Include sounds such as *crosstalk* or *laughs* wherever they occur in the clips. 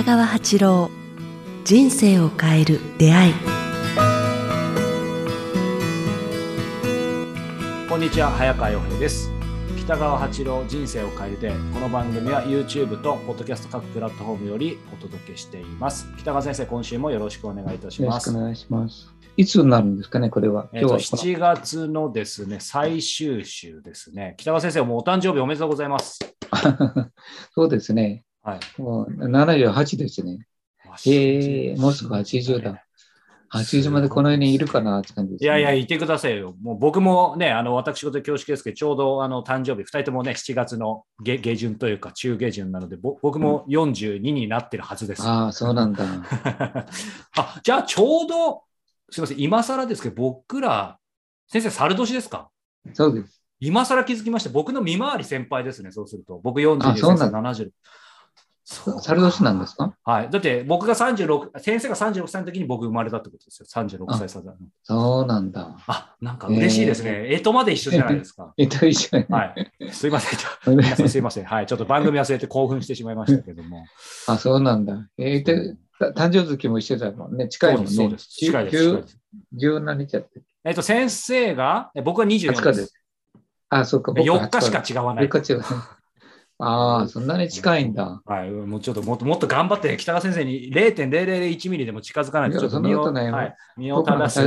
北川八郎人生を変える出会い。こんにちは早川洋平です。北川八郎人生を変えるでこの番組は YouTube と Podcast 各プラットフォームよりお届けしています。北川先生今週もよろしくお願いいたします。よろしくお願いします。いつになるんですかねこれは？えっと7月のですね最終週ですね。北川先生もお誕生日おめでとうございます。*laughs* そうですねはいもう78ですねえー、もうすぐ80だ。80までこの世にいるかなって感じです、ね、いやいや、いてくださいよ。もう僕もね、あの私事恐縮ですけど、ちょうどあの誕生日、2人ともね、7月の下下旬というか、中下旬なので、僕も42になってるはずです。うん、ああ、そうなんだ。*laughs* あじゃあ、ちょうど、すみません、今更ですけど、僕ら、先生、猿年ですか？そうです。今更気づきました。僕の見回り先輩ですね、そうすると。僕42で先生70。猿年なんですか？はい。だって僕が36、先生が36歳の時に僕生まれたってことですよ。36歳差だ。そうなんだ。あ、なんか嬉しいですね。えー、とまで一緒じゃないですか。*laughs* えと一緒はい。すいません。*laughs* 皆さんすいません。はい。ちょっと番組忘れて興奮してしまいましたけども。あ、そうなんだ。えー、で、誕生月も一緒だもんね。近いもんね。そうです。近いです。十何日やって。えっ、と、先生が、僕は24です。あ、そうか。4日しか違わない。4日違う。ああ、そんなに近いんだ。はい、もうちょっともっともっと頑張って、北川先生に0.001ミリでも近づかないと、ちょっと身をはい、身を正す。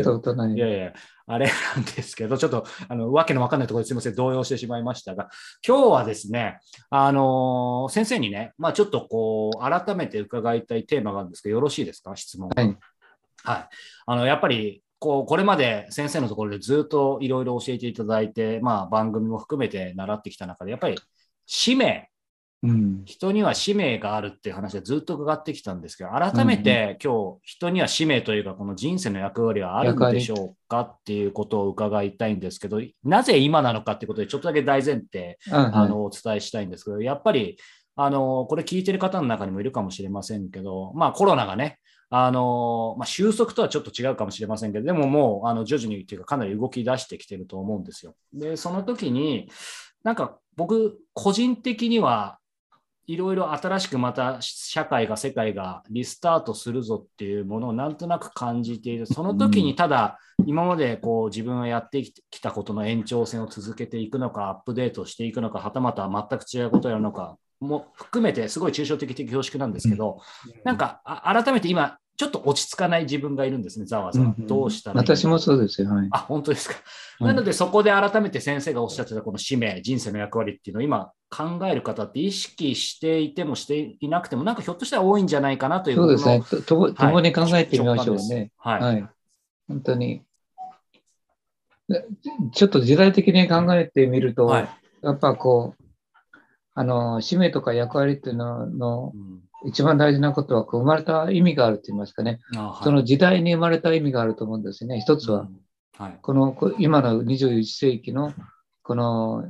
いやいや、あれなんですけど、ちょっと、あの、わけのわかんないところですみません、動揺してしまいましたが、今日はですね、あのー、先生にね、まあちょっとこう、改めて伺いたいテーマがあるんですけど、よろしいですか、質問。はい。はい。あの、やっぱり、こうこれまで先生のところでずっといろいろ教えていただいて、まあ、番組も含めて習ってきた中で、やっぱり使命、うん、人には使命があるっていう話はずっと伺ってきたんですけど、改めて今日、人には使命というか、この人生の役割はあるんでしょうかっていうことを伺いたいんですけど、なぜ今なのかってことで、ちょっとだけ大前提、あのお伝えしたいんですけど、やっぱり、あのこれ聞いてる方の中にもいるかもしれませんけど、まあ、コロナがね、あのまあ、収束とはちょっと違うかもしれませんけど、でももうあの徐々にっていうか、かなり動き出してきてると思うんですよ。で、その時に、なんか僕、個人的にはいろいろ新しくまた社会が世界がリスタートするぞっていうものをなんとなく感じているその時にただ今までこう自分がやってきたことの延長線を続けていくのかアップデートしていくのかはたまた全く違うことをやるのかも含めてすごい抽象的的恐縮なんですけどなんか改めて今ちょっと落ち着かない自分がいるんですね、ざわざわ。どうしたら私もそうですよ。はい、あ、本当ですか。なので、そこで改めて先生がおっしゃってたこの使命、人生の役割っていうのを今考える方って意識していてもしていなくても、なんかひょっとしたら多いんじゃないかなというそうですね。と共に考えてみましょうね。はい。はい、本当に。ちょっと時代的に考えてみると、はい、やっぱこう、あの、使命とか役割っていうのの、うん一番大事なことは生まれた意味があると言いますかね、はい、その時代に生まれた意味があると思うんですね。一つは、うん。はい、この今の21世紀のこの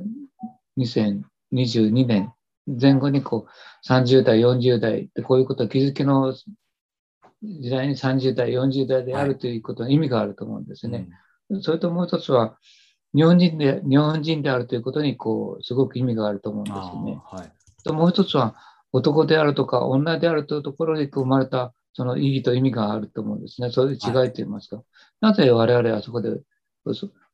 2022年前後にこう30代、40代でこういうこと気づきの時代に30代、40代であるということの意味があると思うんですね。はい、それともう一つは日本人で日本人であるということにこうすごく意味があると思うんですよね。はい、ともう一つは男であるとか女であるというところに生まれたその意義と意味があると思うんですね。そういう違いと言いますか。はい、なぜ我々はそこで、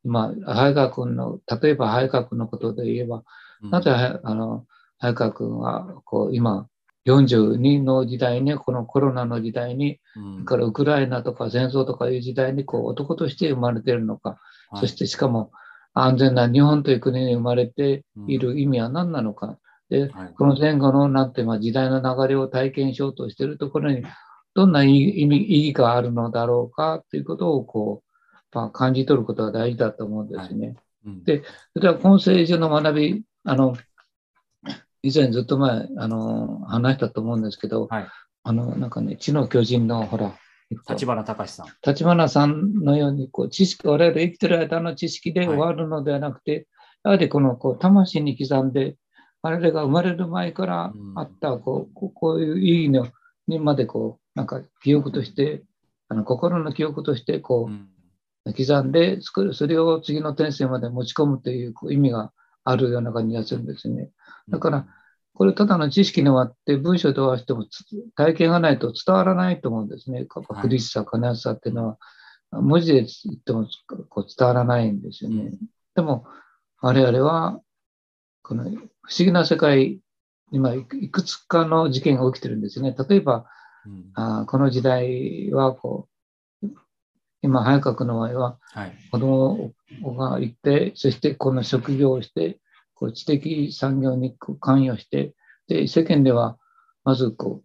今、早川君の、例えば早川君のことで言えば、うん、なぜあの早川君はこう今、42の時代に、このコロナの時代に、うん、からウクライナとか戦争とかいう時代にこう男として生まれているのか、はい、そしてしかも安全な日本という国に生まれている意味は何なのか、で、この前後のなんて、まあ、時代の流れを体験しようとしているところに、どんな意味意義があるのだろうかということをこう、まあ、感じ取ることが大事だと思うんですね。はい。うん、で、それは今世中の学び、あの、以前ずっと前、あの、話したと思うんですけど、はい、あの、なんかね、知の巨人の、ほら、立花隆さん。立花さんのように、こう、知識、我々生きてる間の知識で終わるのではなくて、はい、やはりこの、こう、魂に刻んで、我々が生まれる前からあったこうこういう意義のにまでこうなんか記憶としてあの心の記憶としてこう刻んで作るそれを次の転生まで持ち込むという意味があるような感じがするんですね。だからこれただの知識に終わって文章で終わっても体験がないと伝わらないと思うんですね。苦しさ、悲しさっていうのは、文字で言ってもこう伝わらないんですよね。でも、我々は、この不思議な世界、今いくつかの事件が起きてるんですね。例えば、うん、あこの時代はこう、今、早川君の場合は、子供がいて、そしてこの職業をして、こう知的産業に関与して、で、世間では、まずこう、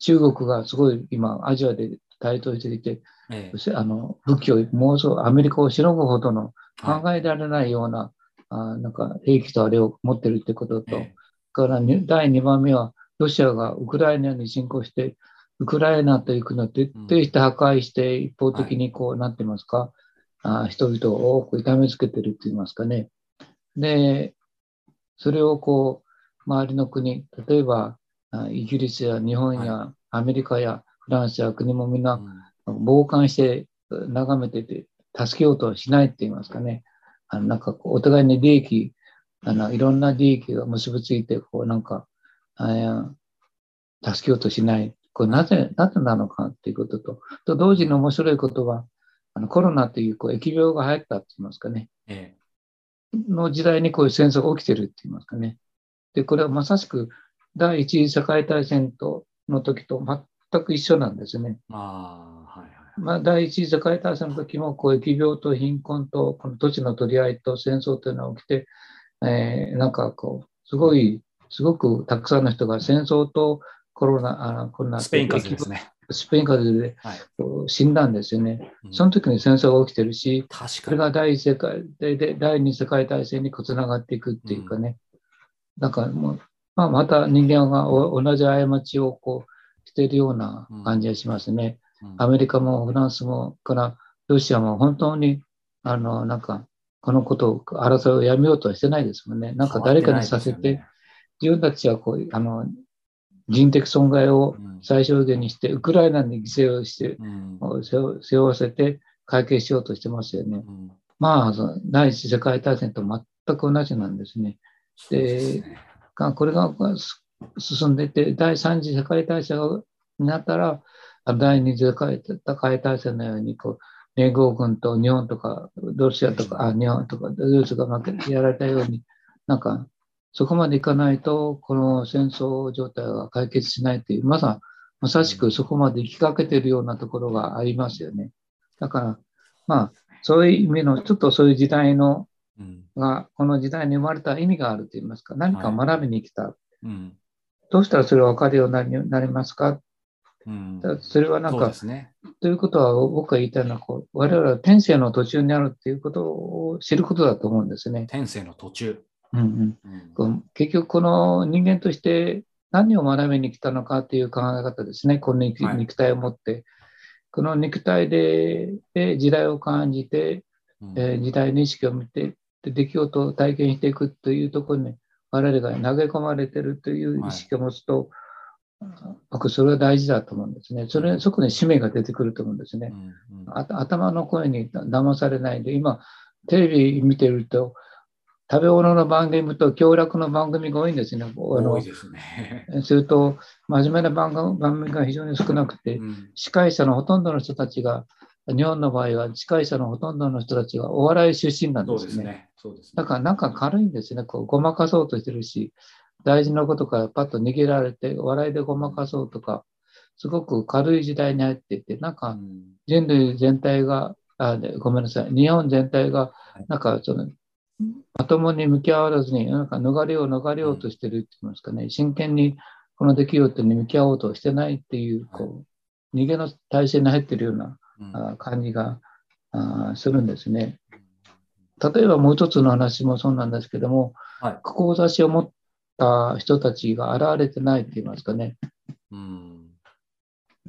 中国がすごい今、アジアで台頭していて、ええ、あの武器を妄想、アメリカをしのぐほどの考えられないような、はい、あなんか兵器とあれを持ってるってことと、え、から第2番目は、ロシアがウクライナに侵攻して、ウクライナという国を徹底して破壊して、一方的にこう、なってますか、あ人々をこう痛めつけてるって言いますかね。で、それをこう、周りの国、例えば、イギリスや日本やアメリカやフランスや国もみんな傍観して眺めてて、助けようとはしないって言いますかね。あのなんかこうお互いに利益、あのいろんな利益が結びついて、こうなんか、あ助けようとしない。これなぜ、なぜなのかっていうことと、と同時に面白いことは、あのコロナというこう疫病が流行ったって言いますかね。ええ、の時代にこういう戦争が起きてるって言いますかね。で、これはまさしく第一次世界大戦との時と全く一緒なんですね。あまあ、第一次世界大戦の時もこう疫病と貧困とこの土地の取り合いと戦争というのが起きて、えー、なんかこうすごいすごくたくさんの人が戦争とコロナ、あコロナスペイン風邪ですね。スペイン風邪で死んだんですよね。はい、その時に戦争が起きてるし、それが第一世界で第二次世界大戦につながっていくっていうかね。うん、だからもう、まあ、また人間が同じ過ちをこうしているような感じがしますね。うん、アメリカもフランスもからロシアも本当にあのなんかこのことを争いをやめようとはしてないですもんね。なんか誰かにさせて、自分たちはこうあの人的損害を最小限にして、ウクライナに犠牲をして、背負わせて解決しようとしてますよね。まあ、第一次世界大戦と全く同じなんですね。で、これが進んでいて、第三次世界大戦になったら、第二次世界大戦のようにこう、連合軍と日本とか、ロシアとか、あ日本とか、ドイツが負けやられたように、なんかそこまでいかないと、この戦争状態は解決しないという、まさまさしくそこまで行きかけているようなところがありますよね。だから、まあ、そういう意味の、ちょっとそういう時代の、が、この時代に生まれた意味があると言いますか、何か学びに来た。どうしたらそれが分かるようになりますか、うん、それはなんか、ね、ということは僕が言いたいのはこう、我々は天性の途中にあるっていうことを知ることだと思うんですね。天性の途中。うんうん、結局この人間として何を学びに来たのかという考え方ですね、この肉体を持って、はい、この肉体でで時代を感じて、うん、えー、時代の意識を見てで、出来事を体験していくというところに、我々が投げ込まれているという意識を持つと、はい、僕、それは大事だと思うんですね。それそこに使命が出てくると思うんですね。頭の声に騙されないで、今、テレビ見てると、食べ物の番組と協力の番組が多いんですね。多いですね。*laughs* すると、真面目な番組が非常に少なくて、うん、司会者のほとんどの人たちが、日本の場合は司会者のほとんどの人たちがお笑い出身なんですね。そうですね。そうですねだからなんか軽いんですね。こうごまかそうとしてるし、大事なことからパッと逃げられて、笑いでごまかそうとか、すごく軽い時代に入っていて、なんか人類全体が、あごめんなさい、日本全体が、なんかそのまともに向き合わずに、なんか逃れよう逃れようとしてるって言いますかね、真剣にこの出来事に向き合おうとしてないっていう、こう、逃げの体制に入ってるような、あ感じがあするんですね。例えばもう一つの話もそうなんですけども、はい、志を持った人たちが現れてないって言いますかね。うん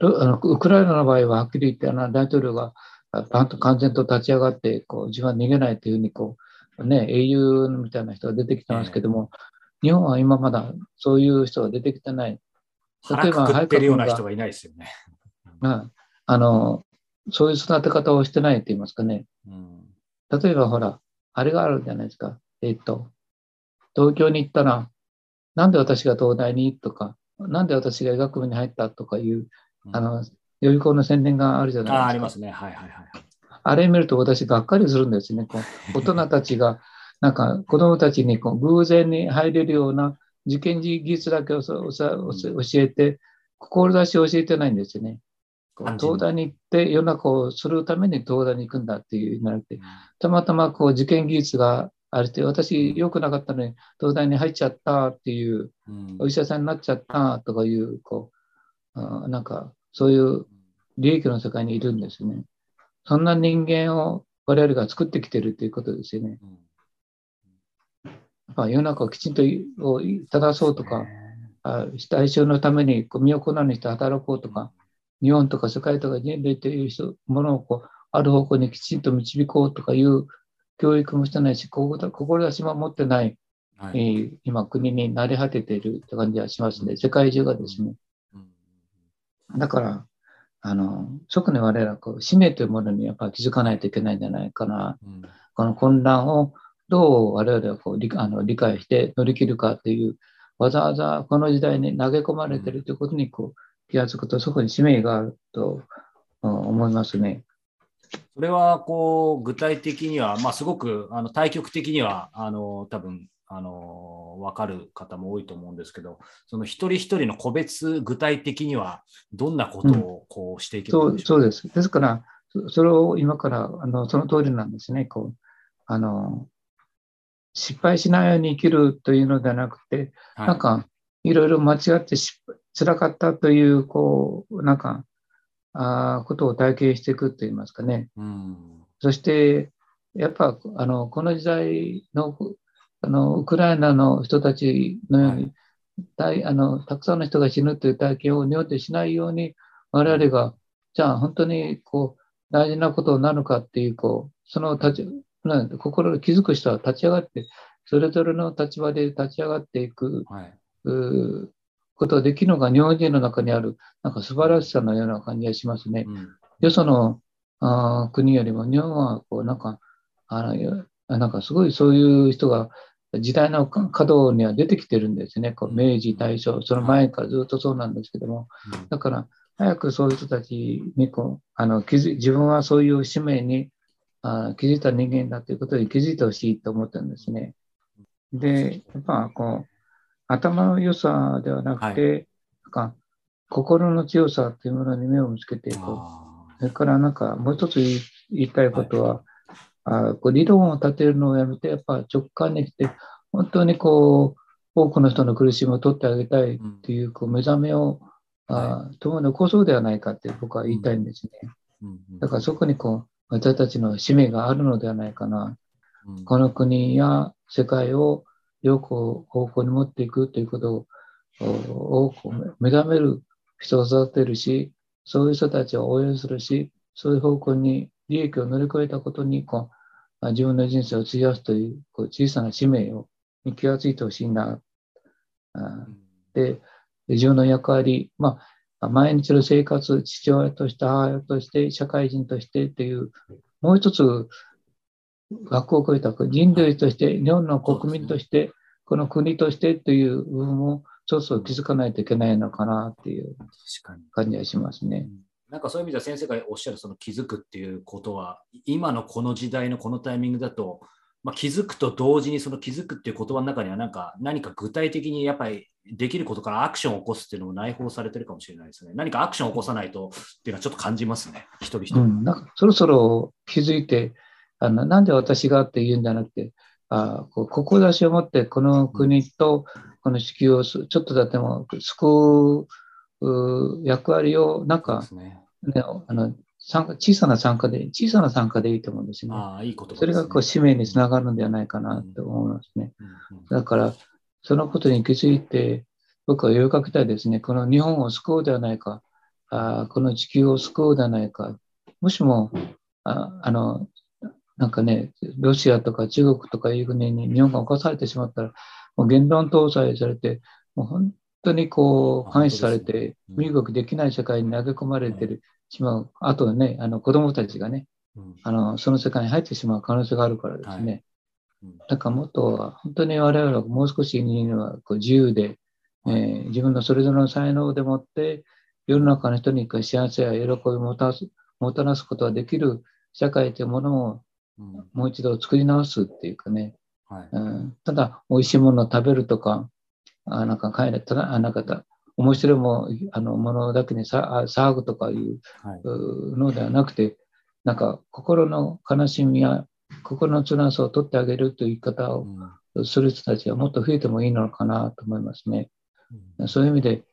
あのウクライナの場合ははっきり言ってあの大統領がパンと完全と立ち上がってこう自分は逃げないというふうにこうね、英雄みたいな人が出てきてますけども、日本は今まだそういう人が出てきてない。例えば、入ってるような人がいないですよね。ああの、そういう育て方をしてないって言いますかね。うん、例えば、ほら、あれがあるじゃないですか。えっと、東京に行ったら、なんで私が東大に？とか、なんで私が医学部に入った？とかいう、あの、予備校の宣伝があるじゃないですか。あありますね。はいはいはい。あれ見ると私がっかりするんですね。こう大人たちが、*laughs* なんか子供たちにこう偶然に入れるような受験技術だけを教えて、志を教えてないんですよね。東大に行って世の中をするために東大に行くんだっていうなるて、たまたまこう受験技術があるって、私良くなかったのに東大に入っちゃったっていう、お医者さんになっちゃったとかいう、こう、なんかそういう利益の世界にいるんですね。そんな人間を我々が作ってきてるということですよね。まあ、世の中をきちんと正そうとか、大衆のために身を粉にして働こうとか、日本とか世界とか人類というものをこうある方向にきちんと導こうとかいう教育もしてないし、志も持ってない、はい、えー、今国になり果てているって感じはしますね。世界中がですね。だから、あの、特に我々はこう使命というものにやっぱ気づかないといけないんじゃないかな。うん、この混乱をどう我々はこう理あの理解して乗り切るかっていう、わざわざこの時代に投げ込まれているということにこう気がつくと、そこに使命があると思いますね。それはこう具体的には、まあ、すごくあの対極的にはあの多分あの分かる方も多いと思うんですけど、その一人一人の個別、具体的にはどんなことをこうしていけばいいう？ん、そうそうです。ですから、それを今からあのその通りなんですね。こうあの失敗しないように生きるというのではなくて、はい、なんかいろいろ間違って失敗辛かったという、こう、なんか、あことを体験していくといいますかね。うん、そして、やっぱ、あの、この時代の、あの、ウクライナの人たちのように、はい、あのたくさんの人が死ぬという体験を日本でしないように、我々が、じゃあ本当にこう大事なことなのかっていう、こう、その立ち、心に気づく人は立ち上がって、それぞれの立場で立ち上がっていく、はい、ことができるのが日本人の中にある、なんか素晴らしさのような感じがしますね。うん、よそのあ国よりも日本は、こう、なんか、あのなんかすごいそういう人が時代の角には出てきてるんですね。こう明治、大正、その前からずっとそうなんですけども。だから、早くそういう人たちにこうあの気づ自分はそういう使命にあ気づいた人間だということに気づいてほしいと思ったんですね。で、やっぱこう、頭の良さではなくて、はい、なんか心の強さというものに目を向けていこう。それからなんかもう一つ言いたいことは、はい、あこう理論を立てるのをやめて、やっぱ直感に来て、本当にこう、多くの人の苦しみを取ってあげたいっていうこう目覚めを、はい、共に起こそうではないかって僕は言いたいんですね。だからそこにこう、私たちの使命があるのではないかな。この国や世界を良く方向に持っていくということを目覚める人を育てるし、そういう人たちを応援するし、そういう方向に利益を乗り越えたことにこう自分の人生を費やすというこう小さな使命をに気がついてほしいな。で、自分の役割、まあ、毎日の生活、父親として、母親として、社会人としてっていう、もう一つ学校を超えた人類として、日本の国民として、この国としてという部分をちょっと気づかないといけないのかなっていう感じがしますね。なんかそういう意味では先生がおっしゃるその気づくっていうことは、今のこの時代のこのタイミングだと、まあ、気づくと同時にその気づくっていう言葉の中にはなんか何か具体的にやっぱりできることからアクションを起こすっていうのも内包されてるかもしれないですね。何かアクションを起こさないとっていうのはちょっと感じますね、一人一人。うん、なんかそろそろ気づいてあのなんで私がって言うんじゃなくて、あこう志を持ってこの国とこの地球をちょっとだっても救う役割をなんか、ね、ね、あの参加小さな参加で、小さな参加でいいと思うんですね。あいいこと、ね、それがこう使命につながるんではないかなと思いますね。だから、そのことに気づいて、僕は呼びかけたいですね。この日本を救うではないか、あこの地球を救うではないか、もしも、ああのなんかね、ロシアとか中国とかいう国に日本が侵されてしまったら、もう言論統制されて、もう本当にこう監視されて、身動きできない社会に投げ込まれてる、しまう、あとね、あの子供たちがね、あのその世界に入ってしまう可能性があるからですね。だからもっと本当に我々はもう少しはこう自由で、えー、自分のそれぞれの才能でもって世の中の人に幸せや喜びをもたすもたらすことができる社会というものをもう一度作り直すっていうかね、はい。うん、ただ美味しいものを食べるとかあなんか帰れたらあなんか面白いもあのものだけにさ騒ぐとかいうのではなくて、なんか心の悲しみや心の辛さを取ってあげるという言い方をする人たちがもっと増えてもいいのかなと思いますね。うん、そういう意味で、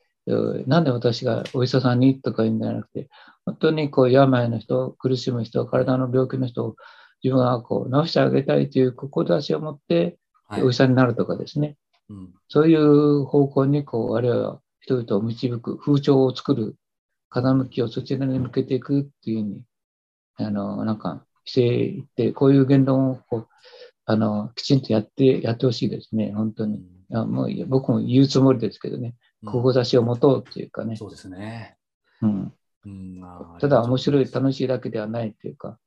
なんで私がお医者さんにとか言うんじゃなくて、本当にこう病の人、苦しむ人、体の病気の人を自分はこう治してあげたいという志を持ってお医者になるとかですね、はいうん、そういう方向にこう我々は人々を導く、風潮を作る、風向きをそちらに向けていくっていうふうに、あの、なんかしていって、こういう言論をこうあのきちんとやって、やってほしいですね、本当に。いやもう僕も言うつもりですけどね、志を持とうっていうかね。そうですね。うん。うん、ただ面白い、楽しいだけではないっていうか、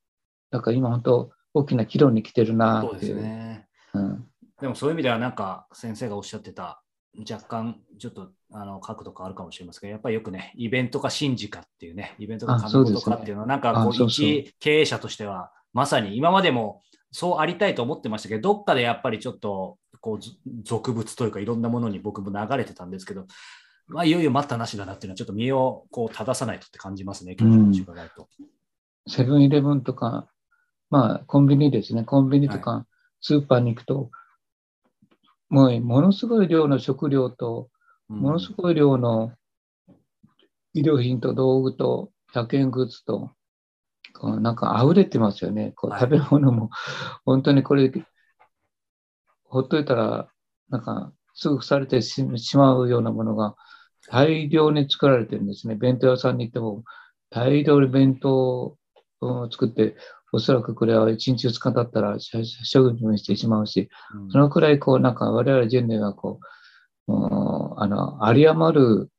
だから今本当大きな岐路に来てるなっていう。そうですね。うん、でもそういう意味ではなんか先生がおっしゃってた若干ちょっとあの角度変わるかもしれませんけど、やっぱりよくね、イベントか神事かっていうね、イベントか神事かっていうのは、なんかこう、一経営者としては、まさに今までもそうありたいと思ってましたけど、どっかでやっぱりちょっとこう俗物というか、いろんなものに僕も流れてたんですけど、まあ、いよいよ待ったなしだなっていうのは、ちょっと身をこう正さないとって感じますね、今日の話伺うと。セブンイレブンとか、まあ、コンビニですね、コンビニとか、スーパーに行くと、もうものすごい量の食料と、ものすごい量の医療品と道具と100円グッズと、こうなんか溢れてますよね。こう食べ物も、本当にこれ、ほっといたら、なんかすぐ腐れてしまうようなものが大量に作られてるんですね。弁当屋さんに行っても大量に弁当を作って、おそらくこれは1日2日経ったら処分にしてしまうし、うん、そのくらいこう、なんか我々人類はこう、もうあの、有り余る、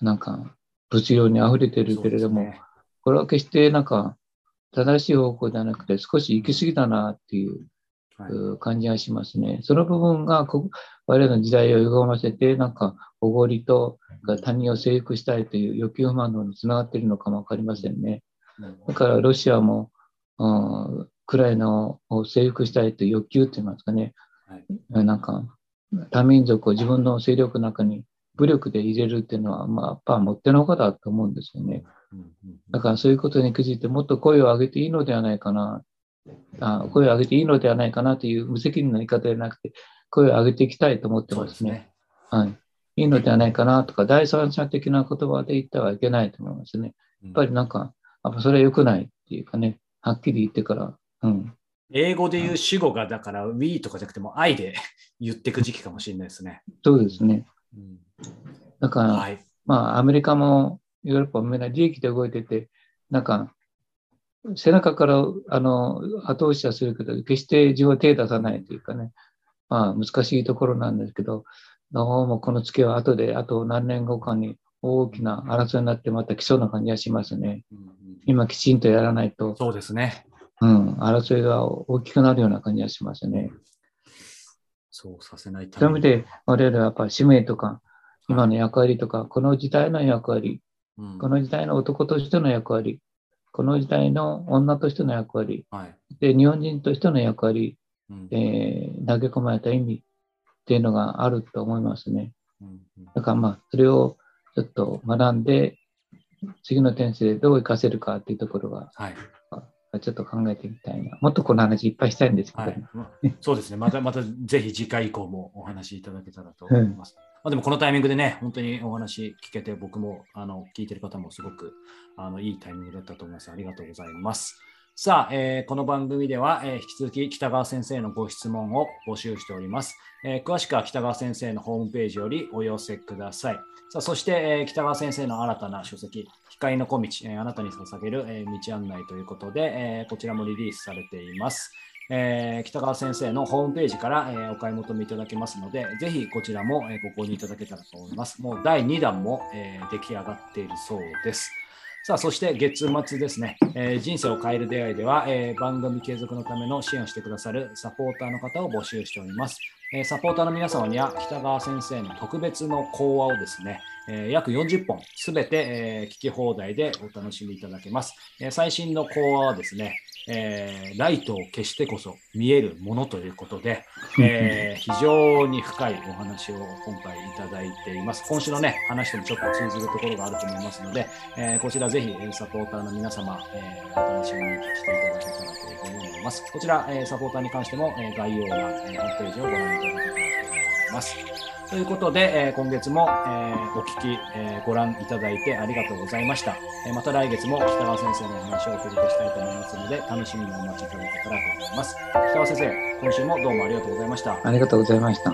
なんか、物量に溢れてるけれども、ね、これは決してなんか、正しい方向ではなくて、少し行き過ぎだなっていう感じがしますね。はい、その部分が我々の時代を歪ませて、なんか、おごりと他人を征服したいという欲求不満のにつながっているのかもわかりませんね。だからロシアもウクライナを征服したいという欲求って言いますかね、はい、なんか多民族を自分の勢力の中に武力で入れるっていうのは、まあ、やっぱもってのほかだと思うんですよね。だからそういうことに気づいてもっと声を上げていいのではないかな、あ声を上げていいのではないかなという無責任な言い方ではなくて、声を上げていきたいと思ってますね。すねはい。いいのではないかなとか、第三者的な言葉で言ってはいけないと思いますね。やっぱりなんか、やっぱそれは良くないっていうかね、はっきり言ってから。うん。英語で言う主語が、だから、we とかじゃなくても、愛で *laughs* 言っていく時期かもしれないですね。そうですね。うん、だから、はい、まあ、アメリカもヨーロッパもみんな利益で動いてて、なんか、背中からあの後押しはするけど、決して自分は手出さないというかね、まあ難しいところなんですけど、どうもこの月は後で、あと何年後かに大きな争いになってまた来そうな感じがしますね。今きちんとやらないと。そうですね。うん、争いが大きくなるような感じがしますね。そうさせないためそういう意味で、我々はやっぱり使命とか、今の役割とか、この時代の役割、うん、この時代の男としての役割、この時代の女としての役割、はい、で日本人としての役割、うん、えー、投げ込まれた意味っていうのがあると思いますね。うん、だからまあ、それをちょっと学んで、次の転生でどう活かせるかっていうところが、はい、ちょっと考えてみたいな。もっとこの話いっぱいしたいんですけど、はい、そうですね。また、またぜひ次回以降もお話しいただけたらと思います。うん、まあ、でもこのタイミングでね、本当にお話聞けて、僕もあの聞いてる方もすごくあのいいタイミングだったと思います。ありがとうございます。さあ、えー、この番組では、えー、引き続き北川先生のご質問を募集しております、えー、詳しくは北川先生のホームページよりお寄せください。さあそして、えー、北川先生の新たな書籍、光の小道、えー、あなたに捧げる、えー、道案内ということで、えー、こちらもリリースされています。えー、北川先生のホームページから、えー、お買い求めいただけますので、ぜひこちらも、えー、ご購入いただけたらと思います。もう第2弾も、えー、出来上がっているそうです。さあ、そして月末ですね、えー、人生を変える出会いでは、えー、番組継続のための支援をしてくださるサポーターの方を募集しております。えー、サポーターの皆様には北川先生の特別の講話をですね、え、約40本すべて、え、聞き放題でお楽しみいただけます。え最新の講話はですね、えライトを消してこそ見えるものということで、*laughs* え非常に深いお話を今回いただいています。今週のね、話ともちょっと通ずるところがあると思いますので、えこちらぜひサポーターの皆様、えお楽しみにしていただけたらというふうに思います。こちら、えサポーターに関しても、え概要欄、えホームページをご覧いただけたらと思います。ということで、えー、今月も、えー、お聞き、えー、ご覧いただいてありがとうございました。えまた来月も北川先生のお話をお届けしたいと思いますので、楽しみにお待ちいただけたらと思います。北川先生、今週もどうもありがとうございました。ありがとうございました。